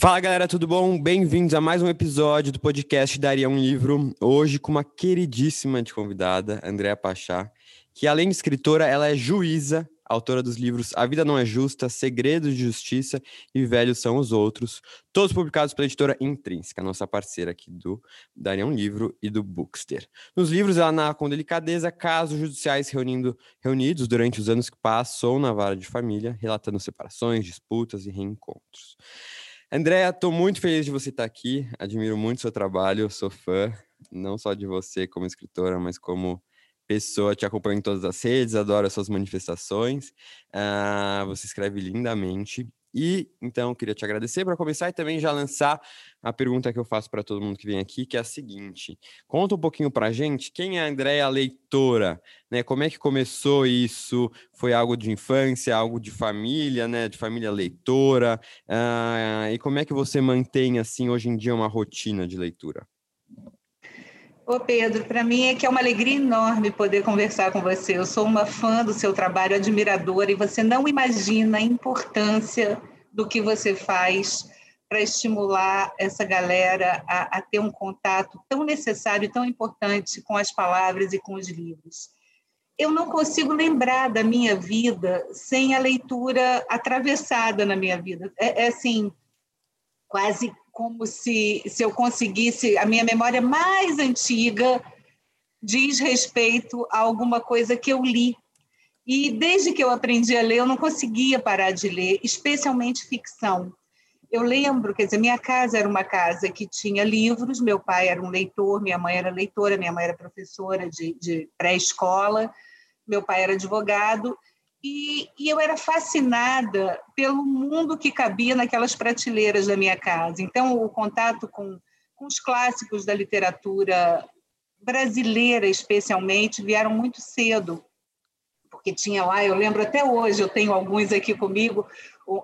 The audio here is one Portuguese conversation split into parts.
Fala galera, tudo bom? Bem-vindos a mais um episódio do podcast Daria um Livro. Hoje com uma queridíssima de convidada, Andréa Pachá, que além de escritora, ela é juíza, autora dos livros A Vida Não É Justa, Segredos de Justiça e Velhos São os Outros, todos publicados pela editora Intrínseca, nossa parceira aqui do Daria um Livro e do Bookster. Nos livros, ela narra com delicadeza casos judiciais reunindo, reunidos durante os anos que passou na vara de família, relatando separações, disputas e reencontros. Andréa, estou muito feliz de você estar aqui. Admiro muito seu trabalho, sou fã, não só de você como escritora, mas como pessoa. Te acompanho em todas as redes, adoro as suas manifestações. Uh, você escreve lindamente. E então queria te agradecer para começar e também já lançar a pergunta que eu faço para todo mundo que vem aqui, que é a seguinte: conta um pouquinho para a gente quem é a Andréia leitora, né? Como é que começou isso? Foi algo de infância, algo de família, né? De família leitora? Uh, e como é que você mantém assim hoje em dia uma rotina de leitura? Ô Pedro, para mim é que é uma alegria enorme poder conversar com você. Eu sou uma fã do seu trabalho, admiradora, e você não imagina a importância do que você faz para estimular essa galera a, a, ter um contato tão necessário e tão importante com as palavras e com os livros. Eu não consigo lembrar da minha vida sem a leitura atravessada na minha vida. É, é assim, quase como se, se eu conseguisse, a minha memória mais antiga diz respeito a alguma coisa que eu li. E desde que eu aprendi a ler, eu não conseguia parar de ler, especialmente ficção. Eu lembro, quer dizer, minha casa era uma casa que tinha livros, meu pai era um leitor, minha mãe era leitora, minha mãe era professora de, de pré-escola, meu pai era advogado, e, e, eu era fascinada pelo mundo que cabia naquelas prateleiras da minha casa. Então, o contato com, com os clássicos da literatura brasileira, especialmente, vieram muito cedo, porque tinha lá, eu lembro até hoje, eu tenho alguns aqui comigo,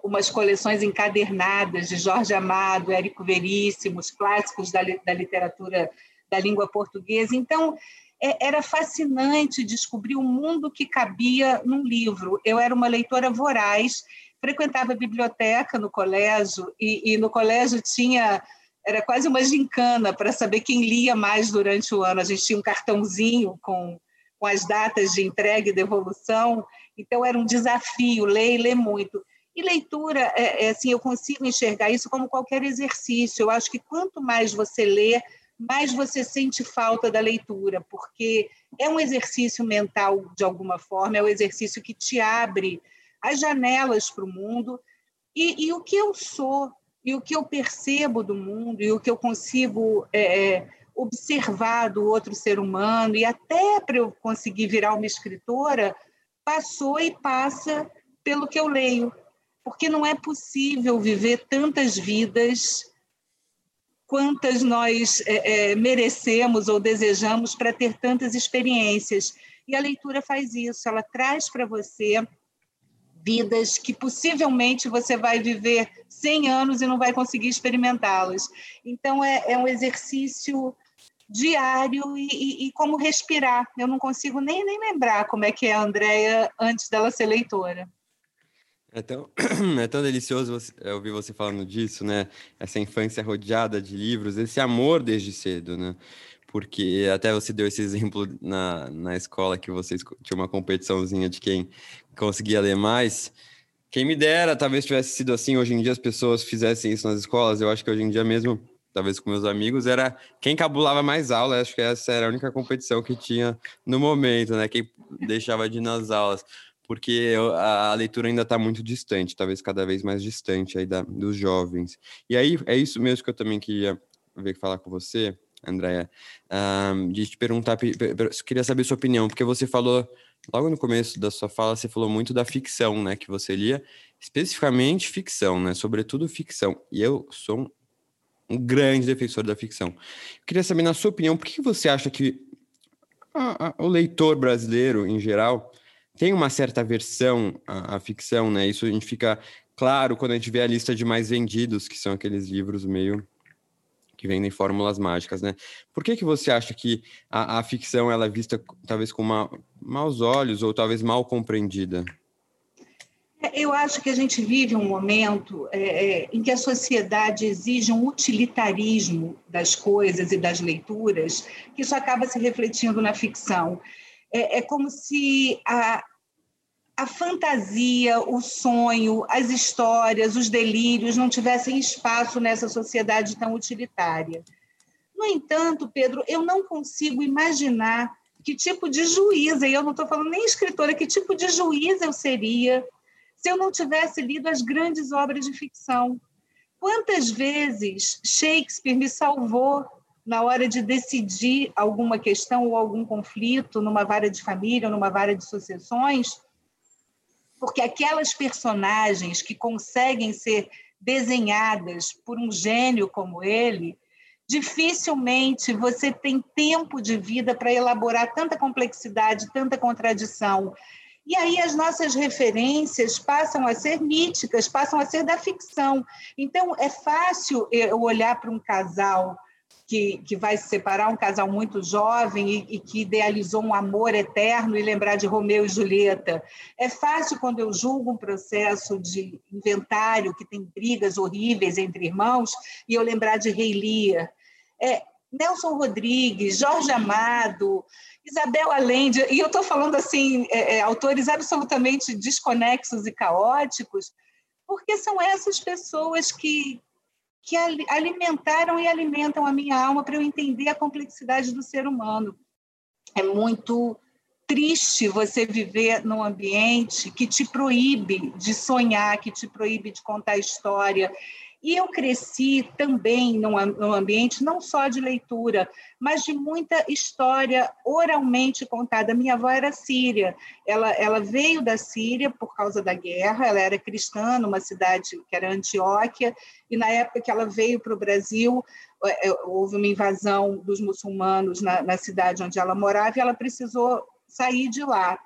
umas coleções encadernadas de Jorge Amado, Érico Veríssimo, os clássicos da, da literatura da língua portuguesa. Então, era fascinante descobrir o mundo que cabia num livro. Eu era uma leitora voraz, frequentava a biblioteca no colégio, e, e no colégio tinha. Era quase uma gincana para saber quem lia mais durante o ano. A gente tinha um cartãozinho com, com as datas de entrega e devolução, então era um desafio ler e ler muito. E leitura, é, é, assim, eu consigo enxergar isso como qualquer exercício. Eu acho que quanto mais você lê, mais você sente falta da leitura, porque é um exercício mental de alguma forma, é um exercício que te abre as janelas para o mundo. E, e, o que eu sou e o que eu percebo do mundo e o que eu consigo é, é observar do outro ser humano e até para eu conseguir virar uma escritora passou e passa pelo que eu leio, porque não é possível viver tantas vidas quantas nós é, é, merecemos ou desejamos para ter tantas experiências. E a leitura faz isso, ela traz para você vidas que possivelmente você vai viver 100 anos e não vai conseguir experimentá-las. Então, é, é, um exercício diário e, e, e, como respirar. Eu não consigo nem, nem lembrar como é que é a Andrea antes dela ser leitora. É tão, é tão delicioso você, é, ouvir você falando disso, né? Essa infância rodeada de livros, esse amor desde cedo, né? Porque até você deu esse exemplo na, na escola que vocês tinham uma competiçãozinha de quem conseguia ler mais. Quem me dera, talvez tivesse sido assim. Hoje em dia as pessoas fizessem isso nas escolas. Eu acho que hoje em dia mesmo, talvez com meus amigos, era quem cabulava mais aula. Acho que essa era a única competição que tinha no momento, né? Quem deixava de ir nas aulas porque a leitura ainda está muito distante, talvez cada vez mais distante aí da, dos jovens. E aí é isso mesmo que eu também queria ver falar com você, Andréia, um, de te perguntar, queria saber sua opinião, porque você falou, logo no começo da sua fala, você falou muito da ficção, né, que você lia, especificamente ficção, né, sobretudo ficção, e eu sou um, um grande defensor da ficção. Eu queria saber, na sua opinião, por que você acha que a, a, o leitor brasileiro, em geral, tem uma certa aversão à, à, ficção, né? Isso a gente fica claro quando a gente vê a lista de mais vendidos, que são aqueles livros meio que vendem fórmulas mágicas, né? Por que que você acha que a, a ficção ela é vista talvez com ma, maus olhos ou talvez mal compreendida? É, eu acho que a gente vive um momento é, é, em que a sociedade exige um utilitarismo das coisas e das leituras, que isso acaba se refletindo na ficção. É, é como se a, a fantasia, o sonho, as histórias, os delírios não tivessem espaço nessa sociedade tão utilitária. No entanto, Pedro, eu não consigo imaginar que tipo de juíza, e eu não estou falando nem escritora, que tipo de juíza eu seria se eu não tivesse lido as grandes obras de ficção. Quantas vezes Shakespeare me salvou na hora de decidir alguma questão ou algum conflito numa vara de família, numa vara de sucessões, porque aquelas personagens que conseguem ser desenhadas por um gênio como ele, dificilmente você tem tempo de vida para elaborar tanta complexidade, tanta contradição. E aí as nossas referências passam a ser míticas, passam a ser da ficção. Então, é fácil eu olhar para um casal que, que vai se separar, um casal muito jovem e, e, que idealizou um amor eterno e lembrar de Romeu e Julieta. É fácil quando eu julgo um processo de inventário que tem brigas horríveis entre irmãos e eu lembrar de Rei Lear. É, Nelson Rodrigues, Jorge Amado, Isabel Allende, e eu estou falando assim, é, é, autores absolutamente desconexos e caóticos, porque são essas pessoas que, que alimentaram e alimentam a minha alma para eu entender a complexidade do ser humano. É muito triste você viver num ambiente que te proíbe de sonhar, que te proíbe de contar história, e eu cresci também num, ambiente não só de leitura, mas de muita história oralmente contada. Minha avó era síria, ela, ela veio da Síria por causa da guerra, ela era cristã numa cidade que era Antioquia, e na época que ela veio para o Brasil, é, é, houve uma invasão dos muçulmanos na, na cidade onde ela morava e ela precisou sair de lá.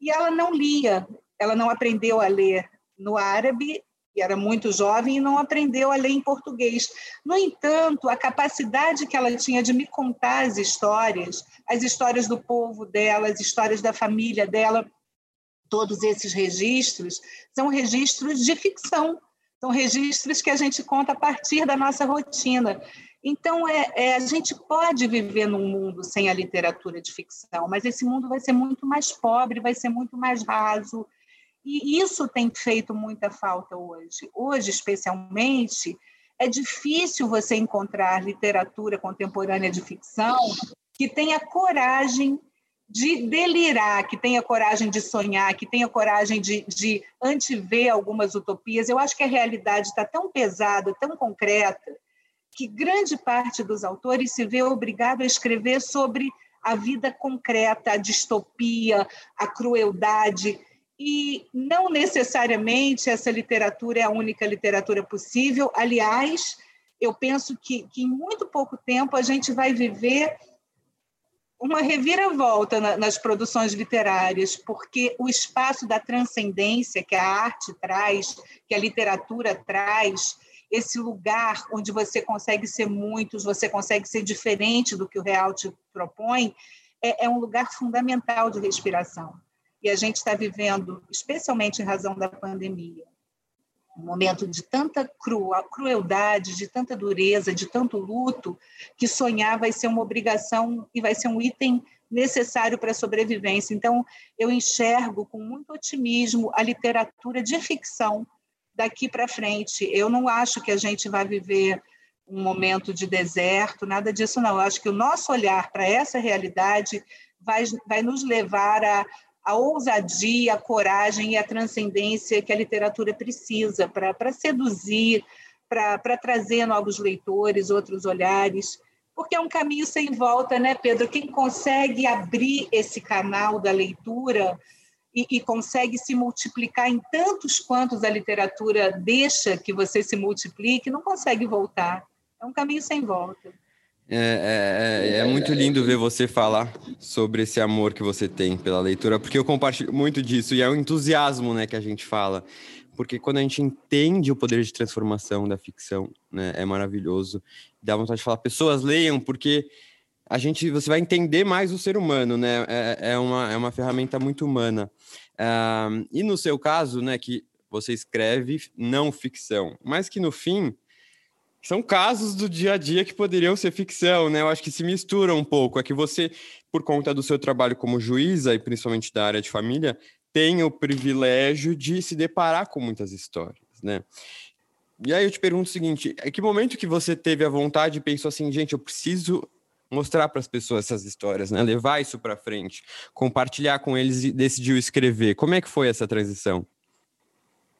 E ela não lia, ela não aprendeu a ler no árabe e era muito jovem e não aprendeu a ler em português. No entanto, a capacidade que ela tinha de me contar as histórias, as histórias do povo dela, as histórias da família dela, todos esses registros são registros de ficção, são registros que a gente conta a partir da nossa rotina. Então, é, é, a gente pode viver num mundo sem a literatura de ficção, mas esse mundo vai ser muito mais pobre, vai ser muito mais raso, e isso tem feito muita falta hoje. Hoje, especialmente, é difícil você encontrar literatura contemporânea de ficção que tenha coragem de delirar, que tenha coragem de sonhar, que tenha coragem de, de antever algumas utopias. Eu acho que a realidade está tão pesada, tão concreta, que grande parte dos autores se vê obrigado a escrever sobre a vida concreta, a distopia, a crueldade. E não necessariamente essa literatura é a única literatura possível. Aliás, eu penso que, que em muito pouco tempo a gente vai viver uma reviravolta na, nas produções literárias, porque o espaço da transcendência que a arte traz, que a literatura traz, esse lugar onde você consegue ser muitos, você consegue ser diferente do que o real te propõe, é, é um lugar fundamental de respiração e a gente está vivendo, especialmente em razão da pandemia, um momento de tanta crueldade, de tanta dureza, de tanto luto, que sonhar vai ser uma obrigação e vai ser um item necessário para a sobrevivência. Então, eu enxergo com muito otimismo a literatura de ficção daqui para frente. Eu não acho que a gente vai viver um momento de deserto, nada disso não. Eu acho que o nosso olhar para essa realidade vai, vai nos levar a, a ousadia, a coragem e a transcendência que a literatura precisa para seduzir, para trazer novos leitores, outros olhares, porque é um caminho sem volta, né, Pedro? Quem consegue abrir esse canal da leitura e, e consegue se multiplicar em tantos quantos a literatura deixa que você se multiplique, não consegue voltar. É um caminho sem volta. É, é, é, é, muito lindo ver você falar sobre esse amor que você tem pela leitura, porque eu compartilho muito disso e é o entusiasmo, né, que a gente fala. Porque quando a gente entende o poder de transformação da ficção, né, é maravilhoso. Dá vontade de falar, pessoas leiam, porque a gente, você vai entender mais o ser humano, né? É, é uma, é uma ferramenta muito humana. Uh, e no seu caso, né, que você escreve não ficção, mas que no fim são casos do dia a dia que poderiam ser ficção, né? Eu acho que se mistura um pouco. É que você, por conta do seu trabalho como juíza e principalmente da área de família, tem o privilégio de se deparar com muitas histórias, né? E aí eu te pergunto o seguinte: é que momento que você teve a vontade e pensou assim, gente, eu preciso mostrar para as pessoas essas histórias, né? Levar isso para frente, compartilhar com eles e decidiu escrever. Como é que foi essa transição?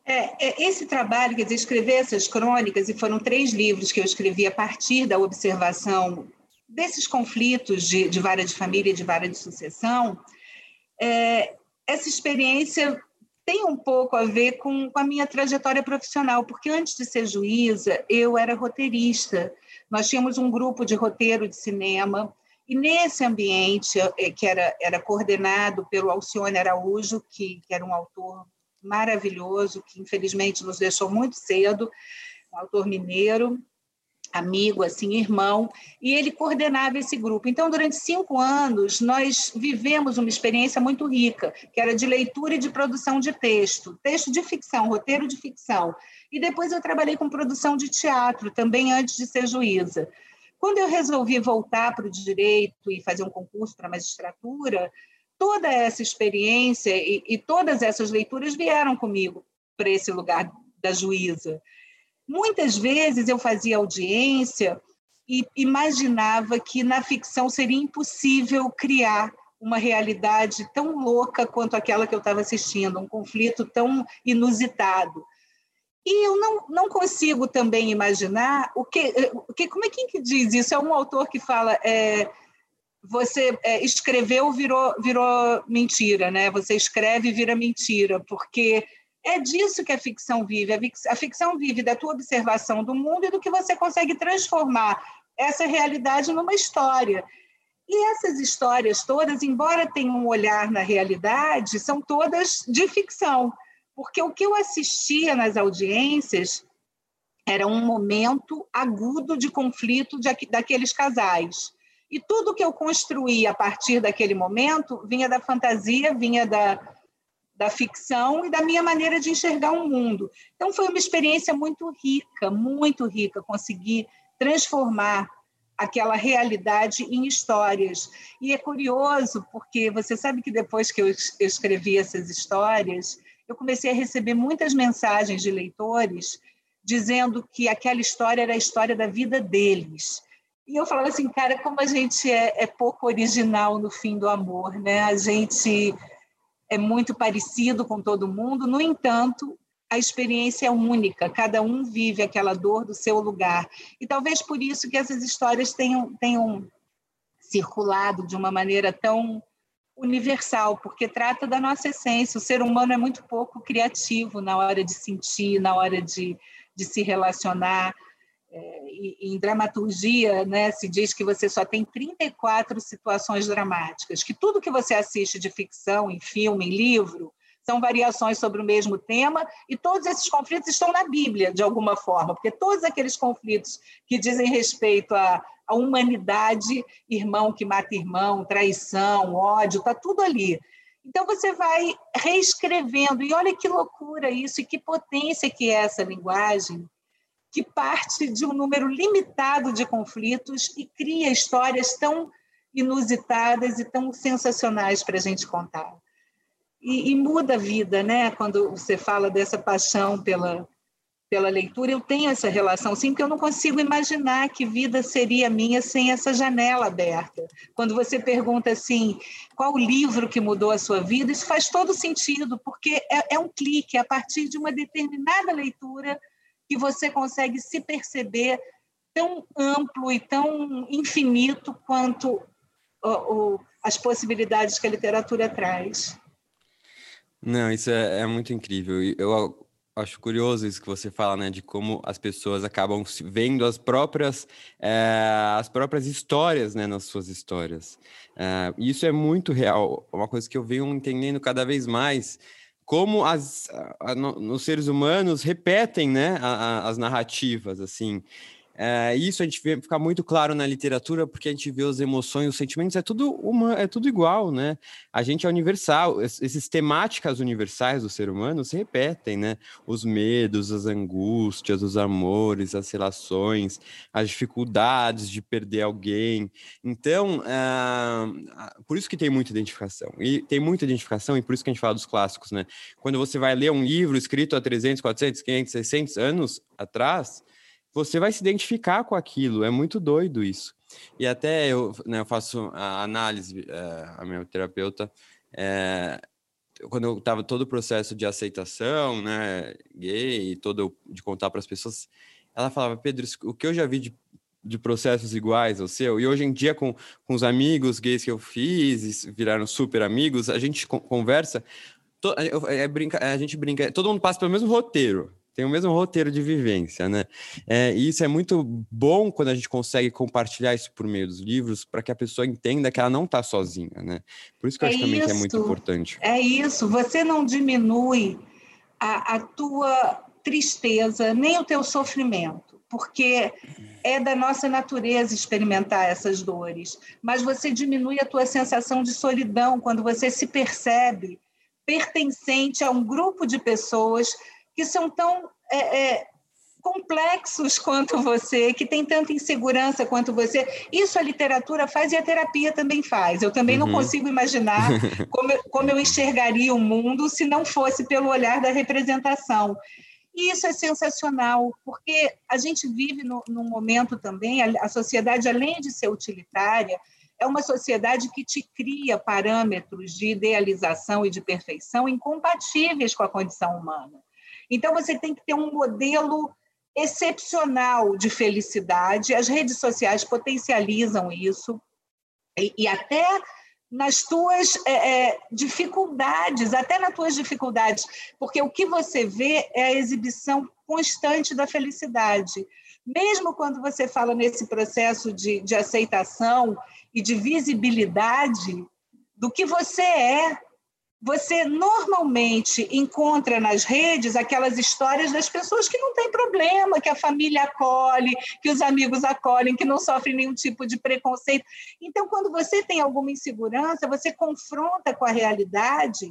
É, é, esse trabalho, quer dizer, escrever essas crônicas, e foram três livros que eu escrevi a partir da observação desses conflitos de, de vara de família e de vara de sucessão, é, essa experiência tem um pouco a ver com, com, a minha trajetória profissional, porque antes de ser juíza, eu era roteirista. Nós tínhamos um grupo de roteiro de cinema, e nesse ambiente, é, que era, era coordenado pelo Alcione Araújo, que, que era um autor maravilhoso, que infelizmente nos deixou muito cedo, um autor mineiro, amigo, assim, irmão, e ele coordenava esse grupo. Então, durante cinco anos, nós vivemos uma experiência muito rica, que era de leitura e de produção de texto, texto de ficção, roteiro de ficção. E depois eu trabalhei com produção de teatro, também antes de ser juíza. Quando eu resolvi voltar para o direito e fazer um concurso para magistratura, toda essa experiência e, e todas essas leituras vieram comigo para esse lugar da juíza. Muitas vezes eu fazia audiência e imaginava que na ficção seria impossível criar uma realidade tão louca quanto aquela que eu estava assistindo, um conflito tão inusitado. E eu não, não consigo também imaginar o que, o que como é que diz isso? É um autor que fala é, você é, escreveu virou, virou mentira, né? Você escreve e vira mentira, porque é disso que a ficção vive. A ficção vive da tua observação do mundo e do que você consegue transformar essa realidade numa história. E essas histórias todas, embora tenham um olhar na realidade, são todas de ficção, porque o que eu assistia nas audiências era um momento agudo de conflito de, daqueles casais. E tudo que eu construí a partir daquele momento vinha da fantasia, vinha da, da ficção e da minha maneira de enxergar o um mundo. Então, foi uma experiência muito rica, muito rica, conseguir transformar aquela realidade em histórias. E é curioso, porque você sabe que depois que eu escrevi essas histórias, eu comecei a receber muitas mensagens de leitores dizendo que aquela história era a história da vida deles. E eu falava assim, cara, como a gente é, é pouco original no fim do amor, né? A gente é muito parecido com todo mundo, no entanto, a experiência é única, cada um vive aquela dor do seu lugar. E talvez por isso que essas histórias tenham, tenham circulado de uma maneira tão universal, porque trata da nossa essência. O ser humano é muito pouco criativo na hora de sentir, na hora de, de se relacionar em dramaturgia, né, se diz que você só tem 34 situações dramáticas, que tudo que você assiste de ficção, em filme, em livro, são variações sobre o mesmo tema, e todos esses conflitos estão na Bíblia, de alguma forma, porque todos aqueles conflitos que dizem respeito à, à humanidade, irmão que mata irmão, traição, ódio, está tudo ali. Então você vai reescrevendo, e olha que loucura isso, e que potência que é essa linguagem, que parte de um número limitado de conflitos e cria histórias tão inusitadas e tão sensacionais para a gente contar. E, e, muda a vida, né? Quando você fala dessa paixão pela, pela leitura, eu tenho essa relação, sim, porque eu não consigo imaginar que vida seria minha sem essa janela aberta. Quando você pergunta assim, qual o livro que mudou a sua vida, isso faz todo sentido, porque é, é um clique, a partir de uma determinada leitura, que você consegue se perceber tão amplo e tão infinito quanto o, o, as possibilidades que a literatura traz. Não, isso é, é muito incrível. Eu Acho curioso isso que você fala, né? De como as pessoas acabam vendo as próprias, é, as próprias histórias, né? Nas suas histórias. É, isso é muito real. Uma coisa que eu venho entendendo cada vez mais como as, a, no, os seres humanos repetem né, a, a, as narrativas, assim. É, isso a gente vê ficar muito claro na literatura, porque a gente vê as emoções, os sentimentos, é tudo uma, é tudo igual, né? A gente é universal, esses temáticas universais do ser humano se repetem, né? Os medos, as angústias, os amores, as relações, as dificuldades de perder alguém. Então, é, por isso que tem muita identificação. E tem muita identificação, e por isso que a gente fala dos clássicos, né? Quando você vai ler um livro escrito há 300, 400, 500, 600 anos atrás você vai se identificar com aquilo. É muito doido isso. E até eu, né, eu faço a análise, é, a minha terapeuta, é, quando eu estava todo o processo de aceitação, né, gay, todo de contar para as pessoas, ela falava, Pedro, o que eu já vi de, de processos iguais ao seu, e hoje em dia com, com os amigos gays que eu fiz, viraram super amigos, a gente conversa, to, é, brinca, a gente brinca, todo mundo passa pelo mesmo roteiro, tem o mesmo roteiro de vivência, né? É, e isso é muito bom quando a gente consegue compartilhar isso por meio dos livros, para que a pessoa entenda que ela não está sozinha, né? Por isso que eu é acho também que é muito importante. É isso, você não diminui a, a tua tristeza, nem o teu sofrimento, porque é da nossa natureza experimentar essas dores, mas você diminui a tua sensação de solidão quando você se percebe pertencente a um grupo de pessoas que são tão é, é, complexos quanto você, que tem tanta insegurança quanto você. Isso a literatura faz e a terapia também faz. Eu também uhum. não consigo imaginar como, eu, como eu enxergaria o mundo se não fosse pelo olhar da representação. E isso é sensacional, porque a gente vive no, num momento também, a, a sociedade, além de ser utilitária, é uma sociedade que te cria parâmetros de idealização e de perfeição incompatíveis com a condição humana. Então, você tem que ter um modelo excepcional de felicidade. As redes sociais potencializam isso, e, e até nas tuas é, é, dificuldades, até nas tuas dificuldades, porque o que você vê é a exibição constante da felicidade. Mesmo quando você fala nesse processo de, de aceitação e de visibilidade do que você é, você normalmente encontra nas redes aquelas histórias das pessoas que não têm problema, que a família acolhe, que os amigos acolhem, que não sofrem nenhum tipo de preconceito. Então, quando você tem alguma insegurança, você confronta com a realidade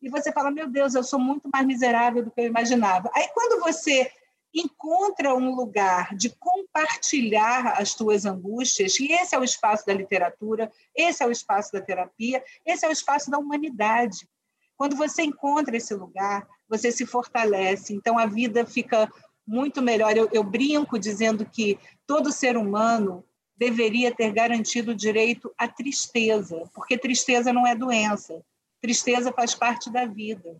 e você fala: Meu Deus, eu sou muito mais miserável do que eu imaginava. Aí, quando você encontra um lugar de compartilhar as tuas angústias, e esse é o espaço da literatura, esse é o espaço da terapia, esse é o espaço da humanidade. Quando você encontra esse lugar, você se fortalece, então a vida fica muito melhor. Eu, eu brinco dizendo que todo ser humano deveria ter garantido o direito à tristeza, porque tristeza não é doença, tristeza faz parte da vida.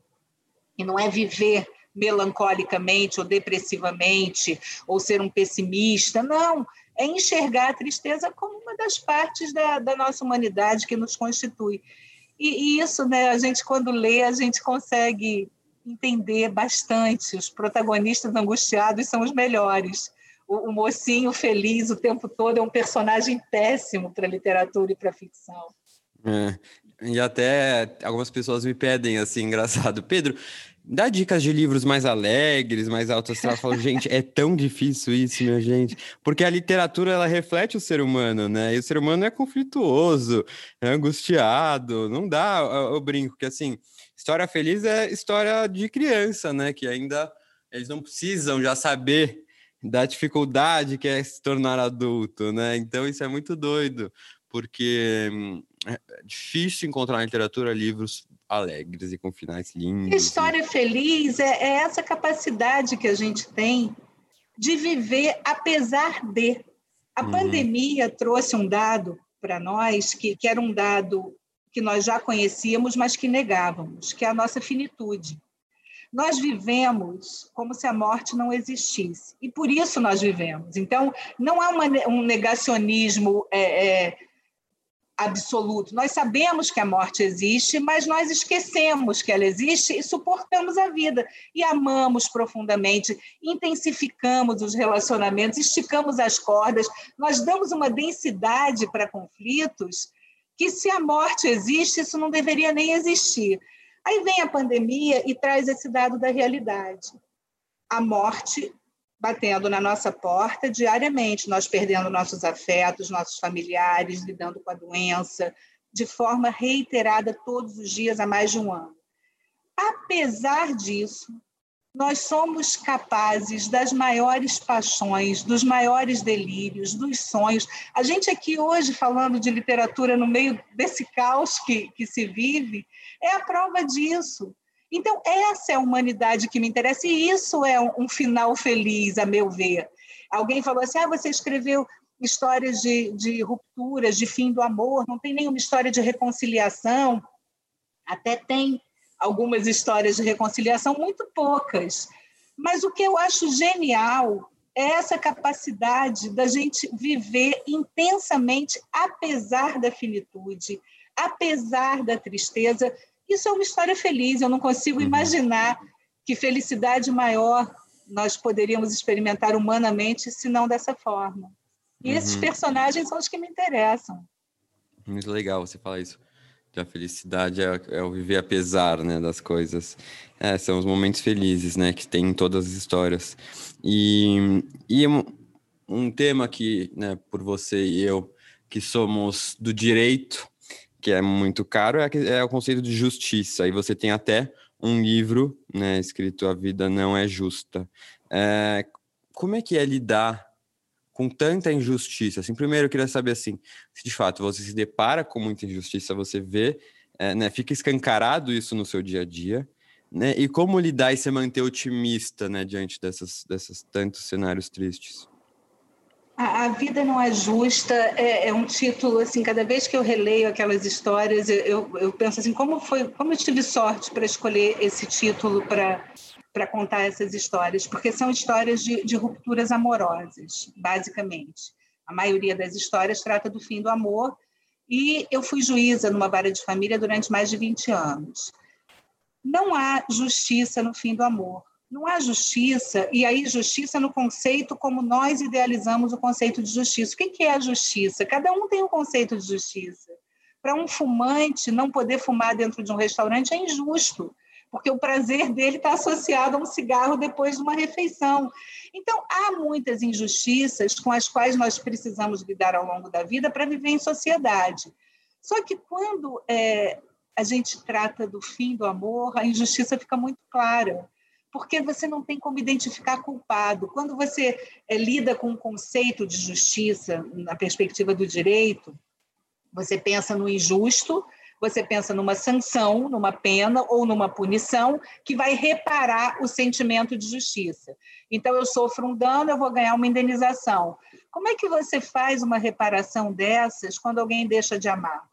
E não é viver melancolicamente ou depressivamente, ou ser um pessimista. Não, é enxergar a tristeza como uma das partes da, da nossa humanidade que nos constitui. E, e, isso, né, a gente, quando lê, a gente consegue entender bastante. Os protagonistas angustiados são os melhores. O, o mocinho feliz o tempo todo é um personagem péssimo para literatura e para ficção. É, e até algumas pessoas me pedem assim, engraçado, Pedro, Dá dicas de livros mais alegres, mais altos astral. Eu falo, gente, é tão difícil isso, minha gente. Porque a literatura, ela reflete o ser humano, né? E o ser humano é conflituoso, é angustiado. Não dá, eu, brinco que, assim, história feliz é história de criança, né? Que ainda eles não precisam já saber da dificuldade que é se tornar adulto, né? Então isso é muito doido, porque hum, é difícil encontrar na literatura livros alegres e com finais lindos. História e... feliz é, é, essa capacidade que a gente tem de viver apesar de. A uhum. pandemia trouxe um dado para nós que, que era um dado que nós já conhecíamos, mas que negávamos, que é a nossa finitude. Nós vivemos como se a morte não existisse, e por isso nós vivemos. Então, não há uma, um negacionismo é, é, absoluto. Nós sabemos que a morte existe, mas nós esquecemos que ela existe e suportamos a vida e amamos profundamente, intensificamos os relacionamentos, esticamos as cordas, nós damos uma densidade para conflitos que se a morte existe, isso não deveria nem existir. Aí vem a pandemia e traz esse dado da realidade. A morte batendo na nossa porta diariamente, nós perdendo nossos afetos, nossos familiares, lidando com a doença, de forma reiterada todos os dias há mais de um ano. Apesar disso, nós somos capazes das maiores paixões, dos maiores delírios, dos sonhos. A gente aqui hoje falando de literatura no meio desse caos que, que se vive, é a prova disso. Então, essa é a humanidade que me interessa, e isso é um, final feliz, a meu ver. Alguém falou assim: ah, você escreveu histórias de, de rupturas, de fim do amor, não tem nenhuma história de reconciliação. Até tem algumas histórias de reconciliação, muito poucas. Mas o que eu acho genial é essa capacidade da gente viver intensamente, apesar da finitude, apesar da tristeza, isso é uma história feliz, eu não consigo uhum. imaginar que felicidade maior nós poderíamos experimentar humanamente se não dessa forma. E uhum. esses personagens são os que me interessam. Muito legal você falar isso. Que a felicidade é, é, o viver apesar né, das coisas. É, são os momentos felizes né, que tem em todas as histórias. E, e um, um tema que, né, por você e eu, que somos do direito, que é muito caro, é, é o conceito de justiça. Aí você tem até um livro, né, escrito A Vida Não É Justa. É, como é que é lidar com tanta injustiça? Assim, primeiro eu queria saber assim, se de fato você se depara com muita injustiça, você vê, é, né, fica escancarado isso no seu dia a dia, né? E como lidar e se manter otimista, né, diante dessas, dessas tantos cenários tristes? A, vida não é justa é, é, um título assim. Cada vez que eu releio aquelas histórias, eu, eu penso assim, como foi, como eu tive sorte para escolher esse título para para contar essas histórias, porque são histórias de, de rupturas amorosas, basicamente. A maioria das histórias trata do fim do amor, e eu fui juíza numa vara de família durante mais de 20 anos. Não há justiça no fim do amor. Não há justiça, e aí justiça no conceito como nós idealizamos o conceito de justiça. O que é a justiça? Cada um tem um conceito de justiça. Para um fumante, não poder fumar dentro de um restaurante é injusto, porque o prazer dele está associado a um cigarro depois de uma refeição. Então, há muitas injustiças com as quais nós precisamos lidar ao longo da vida para viver em sociedade. Só que quando é, a gente trata do fim do amor, a injustiça fica muito clara porque você não tem como identificar culpado. Quando você é, lida com o conceito de justiça na perspectiva do direito, você pensa no injusto, você pensa numa sanção, numa pena ou numa punição que vai reparar o sentimento de justiça. Então, eu sofro um dano, eu vou ganhar uma indenização. Como é que você faz uma reparação dessas quando alguém deixa de amar?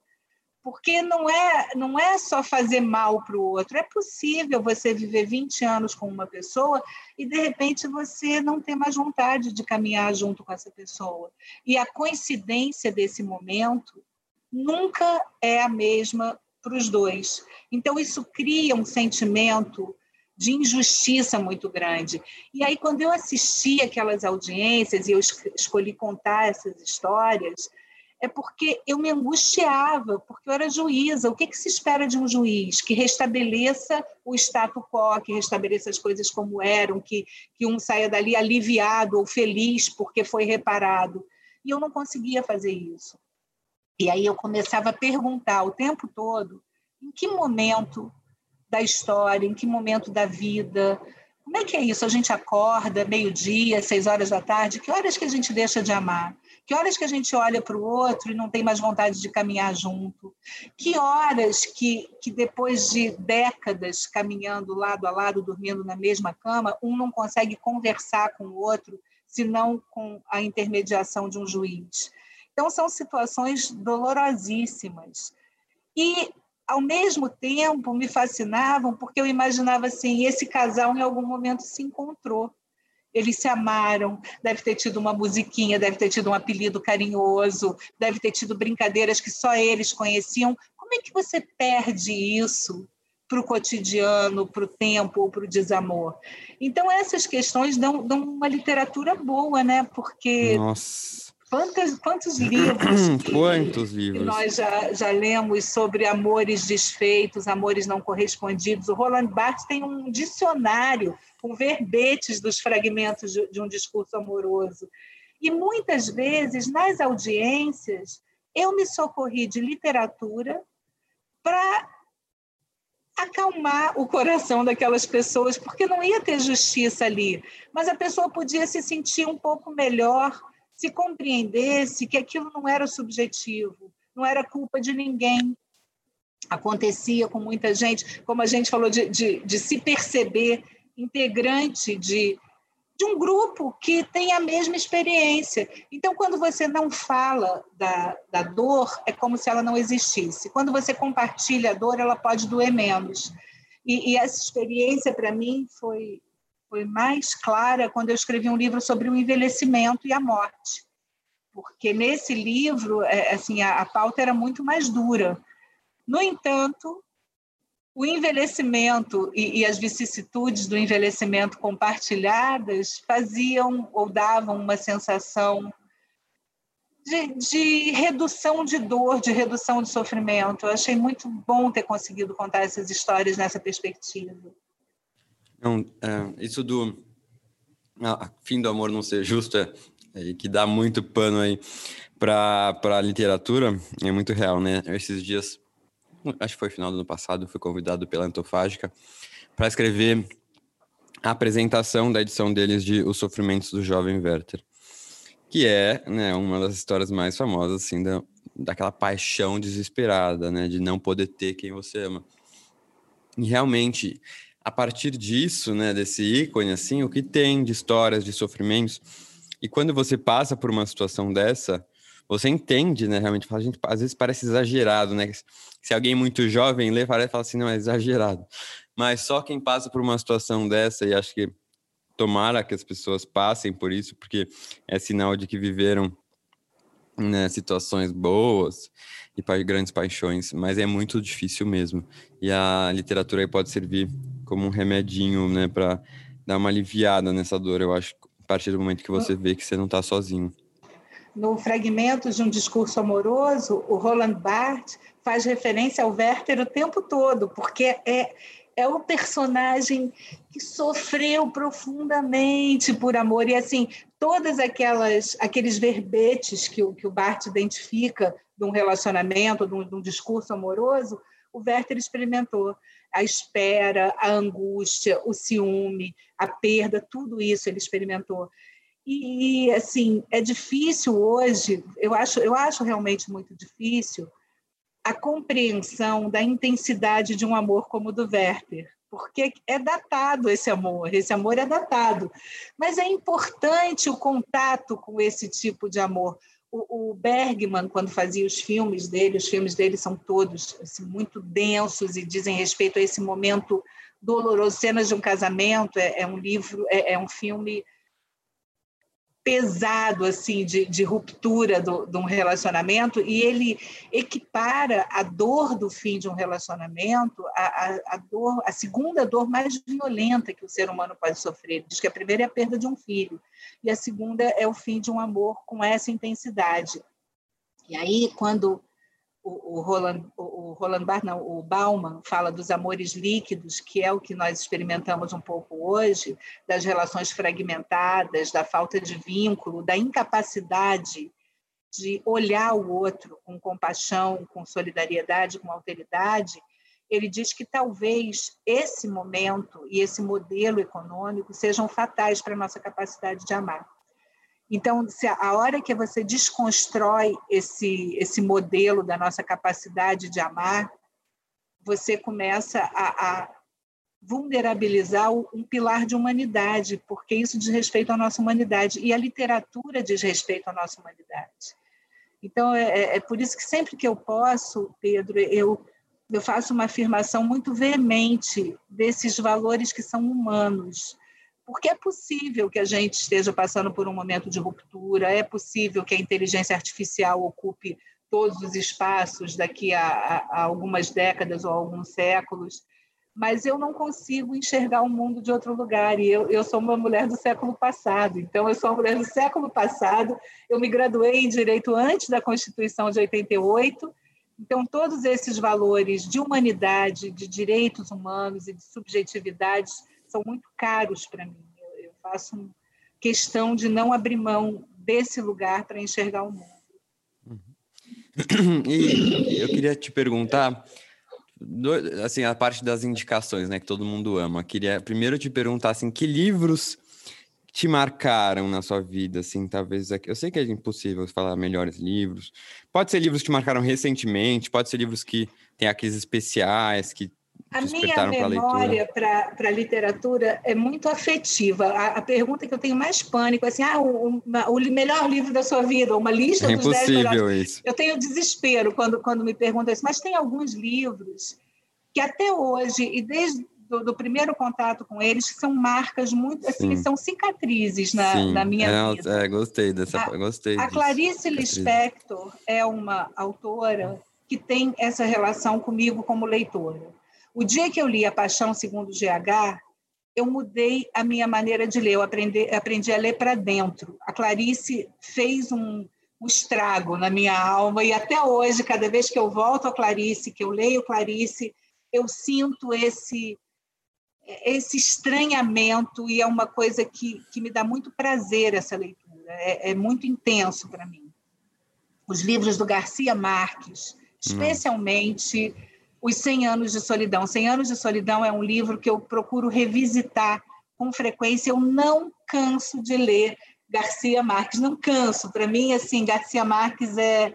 Porque não é, não é só fazer mal para o outro, é possível você viver 20 anos com uma pessoa e, de repente, você não ter mais vontade de caminhar junto com essa pessoa. E a coincidência desse momento nunca é a mesma para os dois. Então, isso cria um sentimento de injustiça muito grande. E aí, quando eu assisti aquelas audiências e eu escolhi contar essas histórias, é porque eu me angustiava, porque eu era juíza. O que, que se espera de um juiz? Que restabeleça o status quo, que restabeleça as coisas como eram, que, que um saia dali aliviado ou feliz porque foi reparado. E eu não conseguia fazer isso. E aí eu começava a perguntar o tempo todo em que momento da história, em que momento da vida, como é que é isso? A gente acorda meio-dia, seis horas da tarde, que horas que a gente deixa de amar? Que horas que a gente olha para o outro e não tem mais vontade de caminhar junto? Que horas que, que depois de décadas caminhando lado a lado, dormindo na mesma cama, um não consegue conversar com o outro, senão com a intermediação de um juiz? Então, são situações dolorosíssimas. E, ao mesmo tempo, me fascinavam porque eu imaginava assim: esse casal em algum momento se encontrou eles se amaram, deve ter tido uma musiquinha, deve ter tido um apelido carinhoso, deve ter tido brincadeiras que só eles conheciam. Como é que você perde isso para o cotidiano, para o tempo ou para o desamor? Então, essas questões dão, dão uma literatura boa, né? Porque. Nossa. Quantos, quantos livros? quantos livros? nós já, já lemos sobre amores desfeitos, amores não correspondidos. O Roland Barthes tem um dicionário com verbetes dos fragmentos de, de um discurso amoroso. E muitas vezes, nas audiências, eu me socorri de literatura para acalmar o coração daquelas pessoas, porque não ia ter justiça ali, mas a pessoa podia se sentir um pouco melhor se compreendesse que aquilo não era subjetivo, não era culpa de ninguém. Acontecia com muita gente, como a gente falou, de, de, de se perceber integrante de, de um grupo que tem a mesma experiência. Então, quando você não fala da, da dor, é como se ela não existisse. Quando você compartilha a dor, ela pode doer menos. E, e essa experiência, para mim, foi foi mais clara quando eu escrevi um livro sobre o envelhecimento e a morte, porque nesse livro, é, assim, a, a pauta era muito mais dura. No entanto, o envelhecimento e, e, as vicissitudes do envelhecimento compartilhadas faziam ou davam uma sensação de, de, redução de dor, de redução de sofrimento. Eu achei muito bom ter conseguido contar essas histórias nessa perspectiva. Não, é, isso do ah, fim do amor não ser justo é, é que dá muito pano aí para a literatura é muito real, né? Esses dias, acho que foi final do ano passado, fui convidado pela Antofágica para escrever a apresentação da edição deles de Os Sofrimentos do Jovem Werther, que é né, uma das histórias mais famosas assim da, daquela paixão desesperada, né, de não poder ter quem você ama. E realmente a partir disso, né, desse ícone, assim, o que tem de histórias, de sofrimentos. E quando você passa por uma situação dessa, você entende, né, realmente, fala, gente, às vezes parece exagerado, né? Se alguém muito jovem lê, parece fala assim, não, é exagerado. Mas só quem passa por uma situação dessa, e acho que tomara que as pessoas passem por isso, porque é sinal de que viveram né, situações boas e para grandes paixões, mas é muito difícil mesmo. E a literatura aí pode servir como um remedinho, né, para dar uma aliviada nessa dor, eu acho, a partir do momento que você vê que você não está sozinho. No fragmento de um discurso amoroso, o Roland Barthes faz referência ao Werther o tempo todo, porque é, é o personagem que sofreu profundamente por amor. E, assim, todas aquelas aqueles verbetes que o, que o Bart identifica de um relacionamento, de um, de um discurso amoroso, o Werther experimentou. A espera, a angústia, o ciúme, a perda, tudo isso ele experimentou. E, assim, é difícil hoje, eu acho, eu acho realmente muito difícil, a compreensão da intensidade de um amor como o do Werther porque é datado esse amor, esse amor é datado. Mas é importante o contato com esse tipo de amor. O, o Bergman, quando fazia os filmes dele, os filmes dele são todos assim, muito densos e dizem respeito a esse momento doloroso. Cenas de um casamento é, é um livro, é, é um filme pesado assim de, de ruptura do, de um relacionamento e ele equipara a dor do fim de um relacionamento a, a, dor a segunda dor mais violenta que o ser humano pode sofrer. Diz que a primeira é a perda de um filho e a segunda é o fim de um amor com essa intensidade. E aí quando o, Roland, o, Roland Barthes, não, o Bauman fala dos amores líquidos, que é o que nós experimentamos um pouco hoje, das relações fragmentadas, da falta de vínculo, da incapacidade de olhar o outro com compaixão, com solidariedade, com alteridade, ele diz que talvez esse momento e esse modelo econômico sejam fatais para a nossa capacidade de amar. Então, se a hora que você desconstrói esse, esse modelo da nossa capacidade de amar, você começa a, a vulnerabilizar um pilar de humanidade, porque isso diz respeito à nossa humanidade, e a literatura diz respeito à nossa humanidade. Então, é, é, é por isso que sempre que eu posso, Pedro, eu, eu faço uma afirmação muito veemente desses valores que são humanos, porque é possível que a gente esteja passando por um momento de ruptura, é possível que a inteligência artificial ocupe todos os espaços daqui a, a, algumas décadas ou alguns séculos, mas eu não consigo enxergar o mundo de outro lugar. E eu, eu sou uma mulher do século passado, então eu sou uma mulher do século passado. Eu me graduei em Direito antes da Constituição de 88, então todos esses valores de humanidade, de direitos humanos e de subjetividades são muito caros para mim. Eu, eu faço questão de não abrir mão desse lugar para enxergar o mundo. E eu queria te perguntar, assim, a parte das indicações, né, que todo mundo ama. Queria primeiro te perguntar, assim, que livros te marcaram na sua vida, assim, talvez... Eu sei que é impossível falar melhores livros. Pode ser livros que te marcaram recentemente, pode ser livros que têm aqueles especiais, que a minha memória para a literatura é muito afetiva. A, a, pergunta que eu tenho mais pânico é assim: ah, o, uma, o melhor livro da sua vida, uma lista é dos dez melhores. Isso. Eu tenho desespero quando, quando me perguntam isso, mas tem alguns livros que até hoje, e desde do, do primeiro contato com eles, são marcas muito, assim, Sim. são cicatrizes na, na minha é, vida. É, gostei dessa, a, gostei. A Clarice Lispector é uma autora que tem essa relação comigo como leitora. O dia que eu li A Paixão Segundo GH, eu mudei a minha maneira de ler, eu aprendi, aprendi a ler para dentro. A Clarice fez um, um estrago na minha alma e até hoje, cada vez que eu volto a Clarice, que eu leio Clarice, eu sinto esse esse estranhamento e é uma coisa que, que me dá muito prazer essa leitura, é, é muito intenso para mim. Os livros do Garcia Marques, especialmente os 100 Anos de Solidão. 100 Anos de Solidão é um livro que eu procuro revisitar com frequência. Eu não canso de ler Garcia Marques, não canso. Para mim, assim, Garcia Marques é,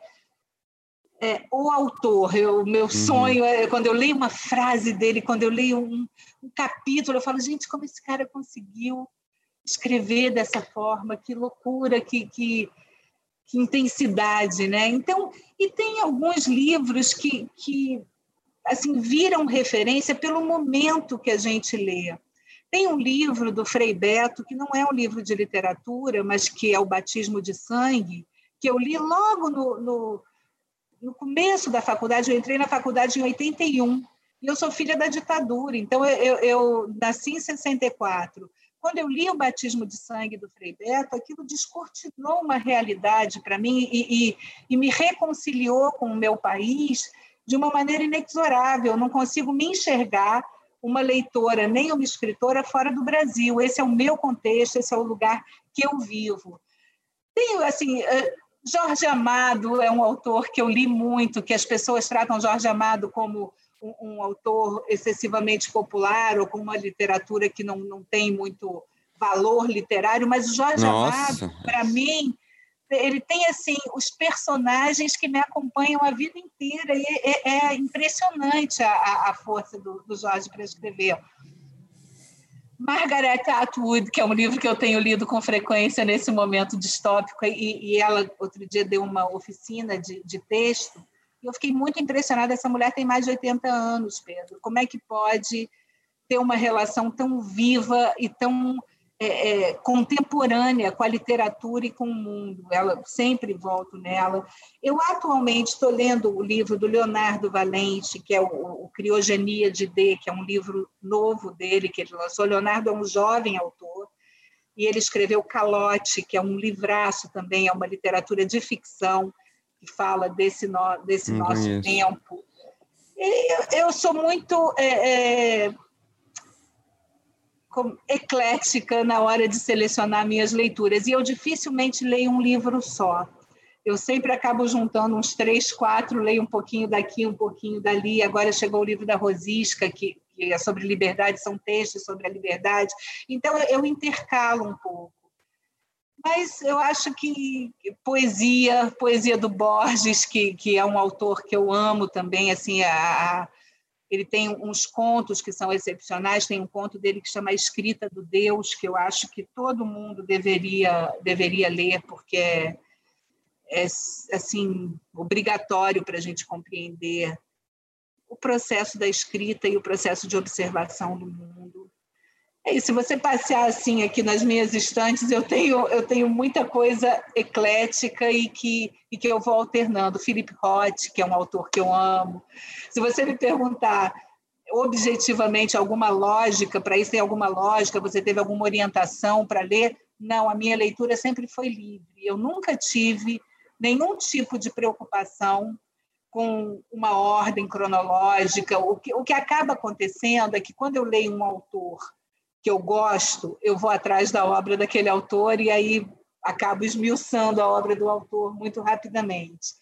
é o autor. O meu uhum. sonho é quando eu leio uma frase dele, quando eu leio um, um capítulo, eu falo, gente, como esse cara conseguiu escrever dessa forma? Que loucura, que, que, que intensidade, né? Então, e tem alguns livros que, que assim viram referência pelo momento que a gente lê. Tem um livro do Frei Beto, que não é um livro de literatura, mas que é o Batismo de Sangue, que eu li logo no, no, no começo da faculdade. Eu entrei na faculdade em 81, e eu sou filha da ditadura, então eu, eu, eu nasci em 64. Quando eu li o Batismo de Sangue do Frei Beto, aquilo descortinou uma realidade para mim e, e, e me reconciliou com o meu país de uma maneira inexorável. Eu não consigo me enxergar uma leitora nem uma escritora fora do Brasil. Esse é o meu contexto, esse é o lugar que eu vivo. Tenho, assim, eh, Jorge Amado é um autor que eu li muito, que as pessoas tratam Jorge Amado como um, um autor excessivamente popular ou com uma literatura que não, não tem muito valor literário, mas o Jorge Nossa. Amado, para mim, ele tem assim os personagens que me acompanham a vida inteira e é, é impressionante a, a, força do, do Jorge para escrever. Margaret Atwood, que é um livro que eu tenho lido com frequência nesse momento distópico, e, e ela outro dia deu uma oficina de, de texto, e eu fiquei muito impressionada. Essa mulher tem mais de 80 anos, Pedro. Como é que pode ter uma relação tão viva e tão é, é, contemporânea com a literatura e com o mundo. Ela sempre volto nela. Eu atualmente estou lendo o livro do Leonardo Valente, que é o, o Criogenia de D, que é um livro novo dele que ele lançou. Leonardo é um jovem autor e ele escreveu Calote, que é um livraço também, é uma literatura de ficção que fala desse, no, desse nosso conheço. tempo. Eu, eu, sou muito é, é eclética na hora de selecionar minhas leituras. E eu dificilmente leio um livro só. Eu sempre acabo juntando uns três, quatro, leio um pouquinho daqui, um pouquinho dali. Agora chegou o livro da Rosisca, que, que é sobre liberdade, são textos sobre a liberdade. Então, eu intercalo um pouco. Mas eu acho que poesia, poesia do Borges, que, que é um autor que eu amo também, assim, a, ele tem uns contos que são excepcionais, tem um conto dele que chama Escrita do Deus, que eu acho que todo mundo deveria, deveria ler, porque é, é assim, obrigatório para a gente compreender o processo da escrita e o processo de observação do mundo. É se você passear assim aqui nas minhas estantes, eu tenho, eu tenho muita coisa eclética e que, e que eu vou alternando. Philip Roth, que é um autor que eu amo. Se você me perguntar objetivamente alguma lógica, para isso tem alguma lógica, você teve alguma orientação para ler? Não, a minha leitura sempre foi livre. Eu nunca tive nenhum tipo de preocupação com uma ordem cronológica. O que, o que acaba acontecendo é que quando eu leio um autor que eu gosto, eu vou atrás da obra daquele autor e aí acabo esmiuçando a obra do autor muito rapidamente.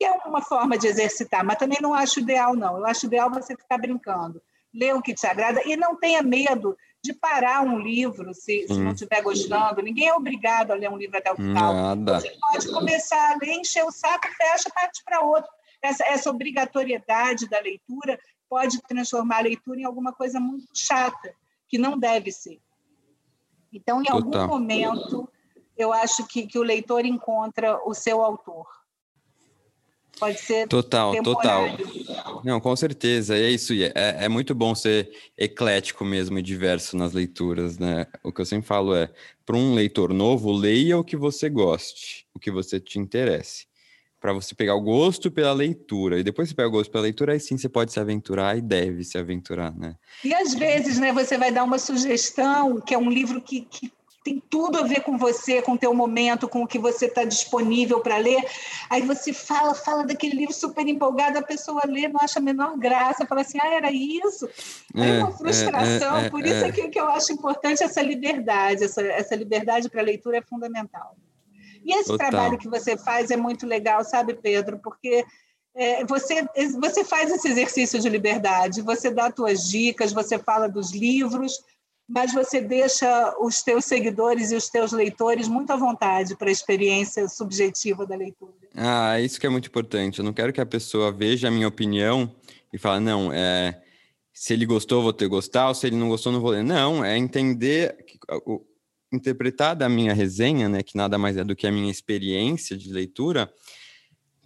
E é uma forma de exercitar, mas também não acho ideal, não. Eu acho ideal você ficar brincando. Lê o que te agrada e não tenha medo de parar um livro se, se não estiver gostando. Ninguém é obrigado a ler um livro até o final. Nada. Você pode começar a ler, encher o saco, fecha, parte para outro. Essa, essa obrigatoriedade da leitura pode transformar a leitura em alguma coisa muito chata que não deve ser. Então, em algum Total. momento, eu acho que, que o leitor encontra o seu autor. Pode ser total, temporário. total. Não, com certeza. é isso. É, é muito bom ser eclético mesmo e diverso nas leituras, né? O que eu sempre falo é, para um leitor novo, leia o que você goste, o que você te interesse para você pegar o gosto pela leitura. E depois você pega o gosto pela leitura, aí sim você pode se aventurar e deve se aventurar, né? E às vezes, né, você vai dar uma sugestão, que é um livro que, que tem tudo a ver com você, com o teu momento, com o que você está disponível para ler. Aí você fala, fala daquele livro super empolgado, a pessoa lê, não acha a menor graça, fala assim, ah, era isso? É, é uma frustração, é, é, por isso é, é que, que eu acho importante essa liberdade, essa, essa liberdade para a leitura é fundamental. E esse Total. trabalho que você faz é muito legal, sabe, Pedro? Porque é, você, você faz esse exercício de liberdade, você dá suas dicas, você fala dos livros, mas você deixa os teus seguidores e os teus leitores muito à vontade para a experiência subjetiva da leitura. Ah, isso que é muito importante. Eu não quero que a pessoa veja a minha opinião e fale, não, é, se ele gostou, vou ter gostar, ou se ele não gostou, não vou ler. Não, é entender interpretar da minha resenha, né, que nada mais é do que a minha experiência de leitura,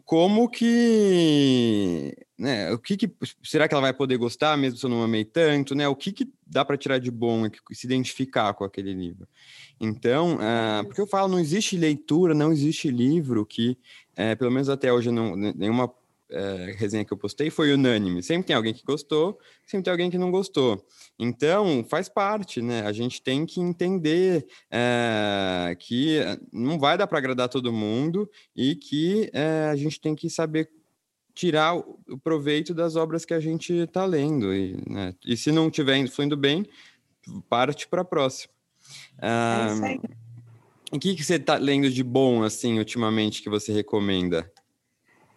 como que, né, o que, que será que ela vai poder gostar mesmo se eu não amei tanto, né? O que, que dá para tirar de bom e se identificar com aquele livro? Então, uh, porque eu falo, não existe leitura, não existe livro que, uh, pelo menos até hoje, não, nenhuma é, resenha que eu postei foi unânime. Sempre tem alguém que gostou, sempre tem alguém que não gostou. Então, faz parte, né? A gente tem que entender é, que não vai dar para agradar todo mundo e que é, a gente tem que saber tirar o proveito das obras que a gente está lendo. E, né? e se não estiver fluindo bem, parte para a próxima. Ah, é o que, que você está lendo de bom, assim, ultimamente, que você recomenda?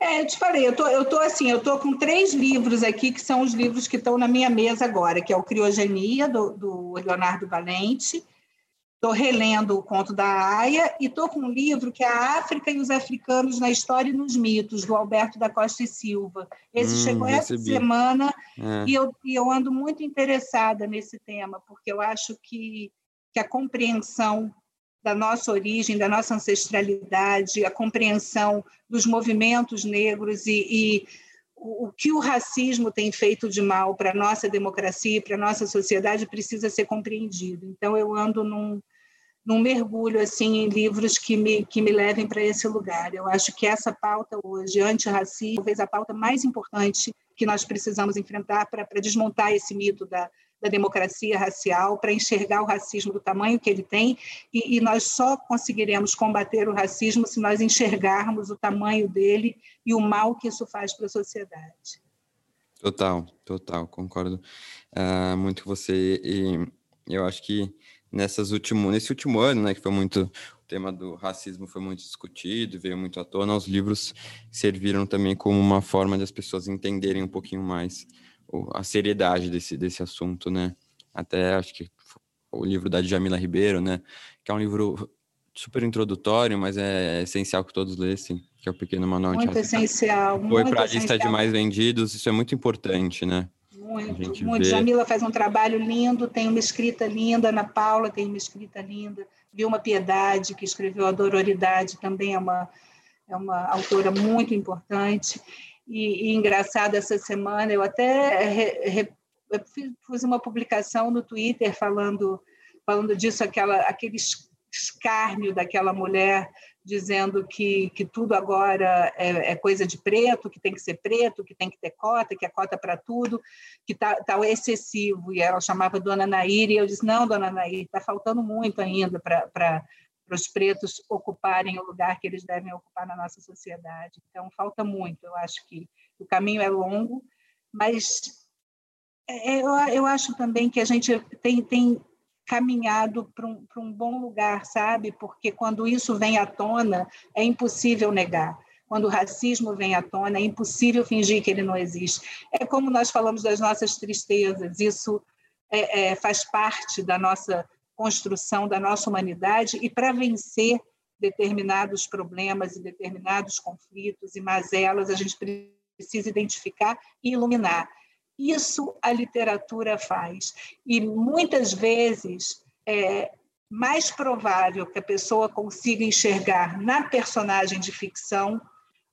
É, eu te falei, eu tô, eu tô assim, eu tô com três livros aqui que são os livros que estão na minha mesa agora, que é o Criogenia do, do Leonardo Valente. Estou relendo o conto da Aya e estou com um livro que é a África e os africanos na história e nos mitos do Alberto da Costa e Silva. Esse hum, chegou essa semana é. e, eu, e eu ando muito interessada nesse tema porque eu acho que que a compreensão da nossa origem, da nossa ancestralidade, a compreensão dos movimentos negros e, e o, que o racismo tem feito de mal para a nossa democracia, para a nossa sociedade, precisa ser compreendido. Então, eu ando num, num mergulho assim em livros que me, que me levem para esse lugar. Eu acho que essa pauta hoje, antirracismo, talvez a pauta mais importante que nós precisamos enfrentar para desmontar esse mito da, da democracia racial, para enxergar o racismo do tamanho que ele tem, e, e, nós só conseguiremos combater o racismo se nós enxergarmos o tamanho dele e o mal que isso faz para a sociedade. Total, total, concordo uh, muito com você. E eu acho que nessas último, nesse último ano, né, que foi muito o tema do racismo foi muito discutido, veio muito à tona, os livros serviram também como uma forma das pessoas entenderem um pouquinho mais a seriedade desse, desse assunto, né? Até acho que o livro da Djamila Ribeiro, né? Que é um livro super introdutório, mas é essencial que todos lessem, que é o Pequeno Manual Muito essencial. Foi para a lista de mais vendidos, isso é muito importante, né? Muito, muito. Vê... Jamila faz um trabalho lindo, tem uma escrita linda, Ana Paula tem uma escrita linda, Vilma Piedade, que escreveu A Dororidade, também é uma, é uma autora muito importante. E, e engraçado, essa semana eu até re, re, eu fiz uma publicação no Twitter falando, falando disso, aquela, aquele escárnio daquela mulher dizendo que, que tudo agora é, é, coisa de preto, que tem que ser preto, que tem que ter cota, que é cota para tudo, que está tá excessivo. E ela chamava Dona Nair, e eu disse, não, Dona Nair, está faltando muito ainda para os pretos ocuparem o lugar que eles devem ocupar na nossa sociedade. Então, falta muito. Eu acho que o caminho é longo, mas é, eu, eu acho também que a gente tem, tem caminhado para um, um bom lugar, sabe? Porque quando isso vem à tona, é impossível negar. Quando o racismo vem à tona, é impossível fingir que ele não existe. É como nós falamos das nossas tristezas, isso é, é, faz parte da nossa construção, da nossa humanidade, e para vencer determinados problemas e determinados conflitos e mazelas, a gente precisa identificar e iluminar. Isso a literatura faz. E muitas vezes é mais provável que a pessoa consiga enxergar na personagem de ficção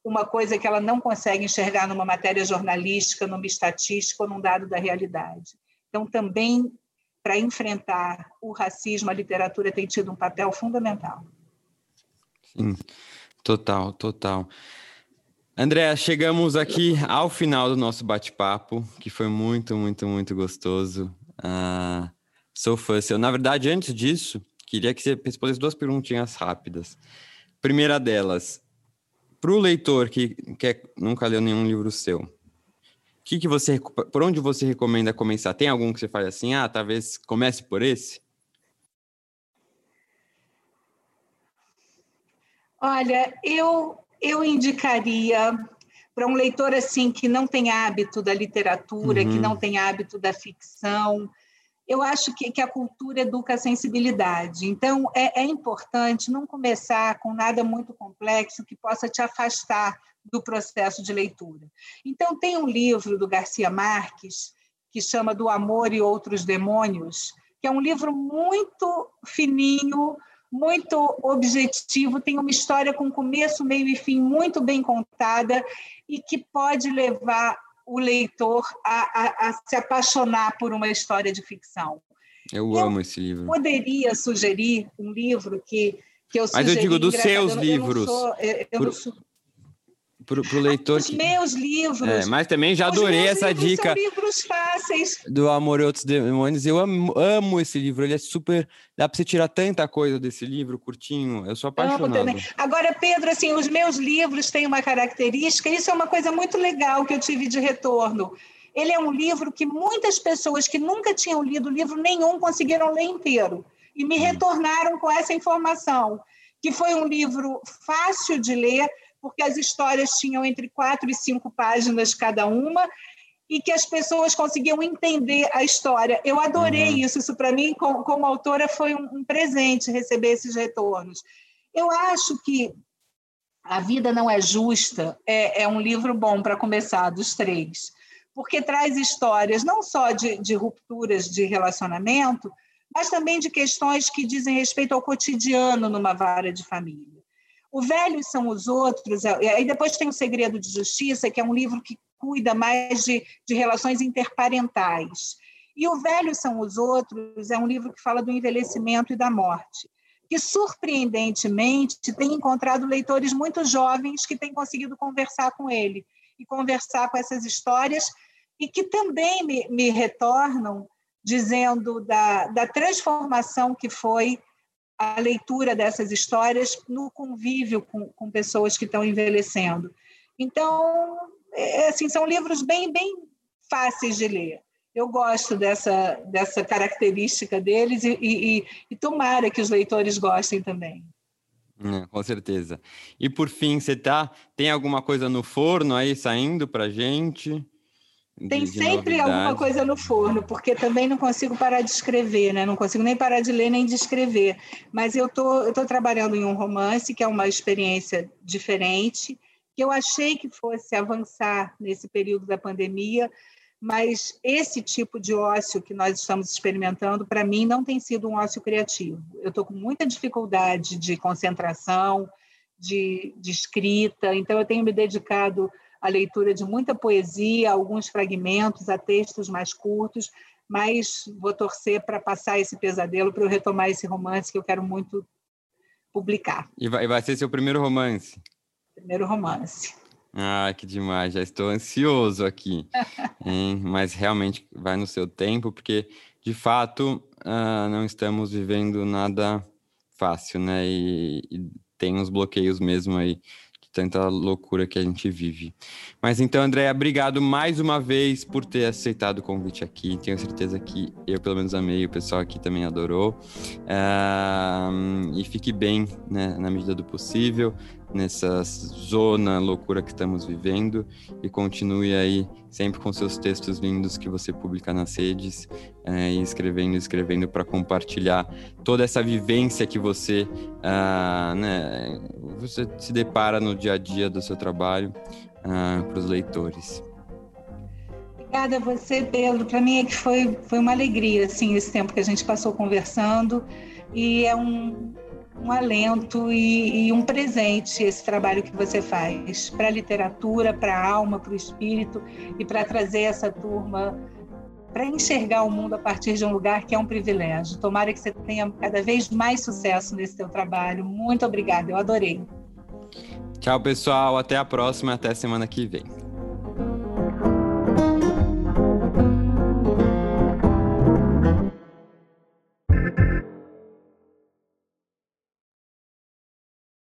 uma coisa que ela não consegue enxergar numa matéria jornalística, numa estatística ou num dado da realidade. Então, também, para enfrentar o racismo, a literatura tem tido um papel fundamental. Sim, total, total. André, chegamos aqui ao final do nosso bate-papo, que foi muito, muito, muito gostoso. Uh, sou fã seu. Na verdade, antes disso, queria que você respondesse duas perguntinhas rápidas. Primeira delas, para o leitor que quer, nunca leu nenhum livro seu, que que você, por onde você recomenda começar? Tem algum que você faz assim, ah, talvez comece por esse? Olha, eu eu indicaria para um leitor assim que não tem hábito da literatura, uhum. que não tem hábito da ficção, eu acho que, que a cultura educa a sensibilidade. Então, é, é, importante não começar com nada muito complexo que possa te afastar do processo de leitura. Então, tem um livro do Garcia Marques que chama Do Amor e Outros Demônios, que é um livro muito fininho, muito objetivo, tem uma história com começo, meio e fim muito bem contada e que pode levar o leitor a, a, a se apaixonar por uma história de ficção. Eu, eu amo esse livro. Poderia sugerir um livro que, que eu Mas eu digo dos seus livros. Eu não sou, eu não sou pro, pro leitor. Os que... meus livros. É, mas também já adorei essa dica. São livros fáceis. Do Amor e Outros Demônios. Eu amo, amo esse livro. Ele é super. Dá para você tirar tanta coisa desse livro, curtinho. Eu sou apaixonado. Agora, Pedro, assim, os meus livros têm uma característica. Isso é uma coisa muito legal que eu tive de retorno. Ele é um livro que muitas pessoas que nunca tinham lido livro nenhum conseguiram ler inteiro e me hum. retornaram com essa informação, que foi um livro fácil de ler, porque as histórias tinham entre quatro e cinco páginas cada uma, e que as pessoas conseguiam entender a história. Eu adorei uhum. isso, isso para mim, como, como, autora, foi um, um presente receber esses retornos. Eu acho que A Vida Não É Justa é, é um livro bom para começar, dos três, porque traz histórias não só de, de rupturas de relacionamento, mas também de questões que dizem respeito ao cotidiano numa vara de família. O Velho são os outros, é, aí depois tem o Segredo de Justiça, que é um livro que cuida mais de, de relações interparentais. E o Velho são os outros é um livro que fala do envelhecimento e da morte, que surpreendentemente tem encontrado leitores muito jovens que têm conseguido conversar com ele e conversar com essas histórias e que também me, me retornam dizendo da, da transformação que foi a leitura dessas histórias no convívio com, com pessoas que estão envelhecendo. Então, é, assim, são livros bem, bem fáceis de ler. Eu gosto dessa, dessa característica deles e, e, e tomara que os leitores gostem também. É, com certeza. E por fim, você tá tem alguma coisa no forno aí saindo para gente? Tem sempre novidade. alguma coisa no forno, porque também não consigo parar de escrever, né? Não consigo nem parar de ler nem de escrever. Mas eu tô, eu tô trabalhando em um romance que é uma experiência diferente, que eu achei que fosse avançar nesse período da pandemia, mas esse tipo de ócio que nós estamos experimentando, para mim, não tem sido um ócio criativo. Eu estou com muita dificuldade de concentração, de, de escrita, então eu tenho me dedicado a leitura de muita poesia, alguns fragmentos, a textos mais curtos, mas vou torcer para passar esse pesadelo, para eu retomar esse romance que eu quero muito publicar. E vai, vai ser seu primeiro romance? Primeiro romance. Ah, que demais, já estou ansioso aqui. Mas realmente vai no seu tempo, porque de fato uh, não estamos vivendo nada fácil, né? E, e tem uns bloqueios mesmo aí tanta loucura que a gente vive. Mas então, Andréa, obrigado mais uma vez por ter aceitado o convite aqui. Tenho certeza que eu, pelo menos, amei, o pessoal aqui também adorou. Uh, e fique bem, né, na medida do possível nessa zona loucura que estamos vivendo e continue aí sempre com seus textos lindos que você publica nas redes é, e escrevendo, escrevendo para compartilhar toda essa vivência que você, ah, né, você se depara no dia a dia do seu trabalho ah, para os leitores. Obrigada a você, Pedro. Para mim é que foi, foi uma alegria assim esse tempo que a gente passou conversando e é um um alento e, e, um presente esse trabalho que você faz para a literatura, para a alma, para o espírito e para trazer essa turma para enxergar o mundo a partir de um lugar que é um privilégio. Tomara que você tenha cada vez mais sucesso nesse seu trabalho. Muito obrigada, eu adorei. Tchau, pessoal. Até a próxima, até semana que vem.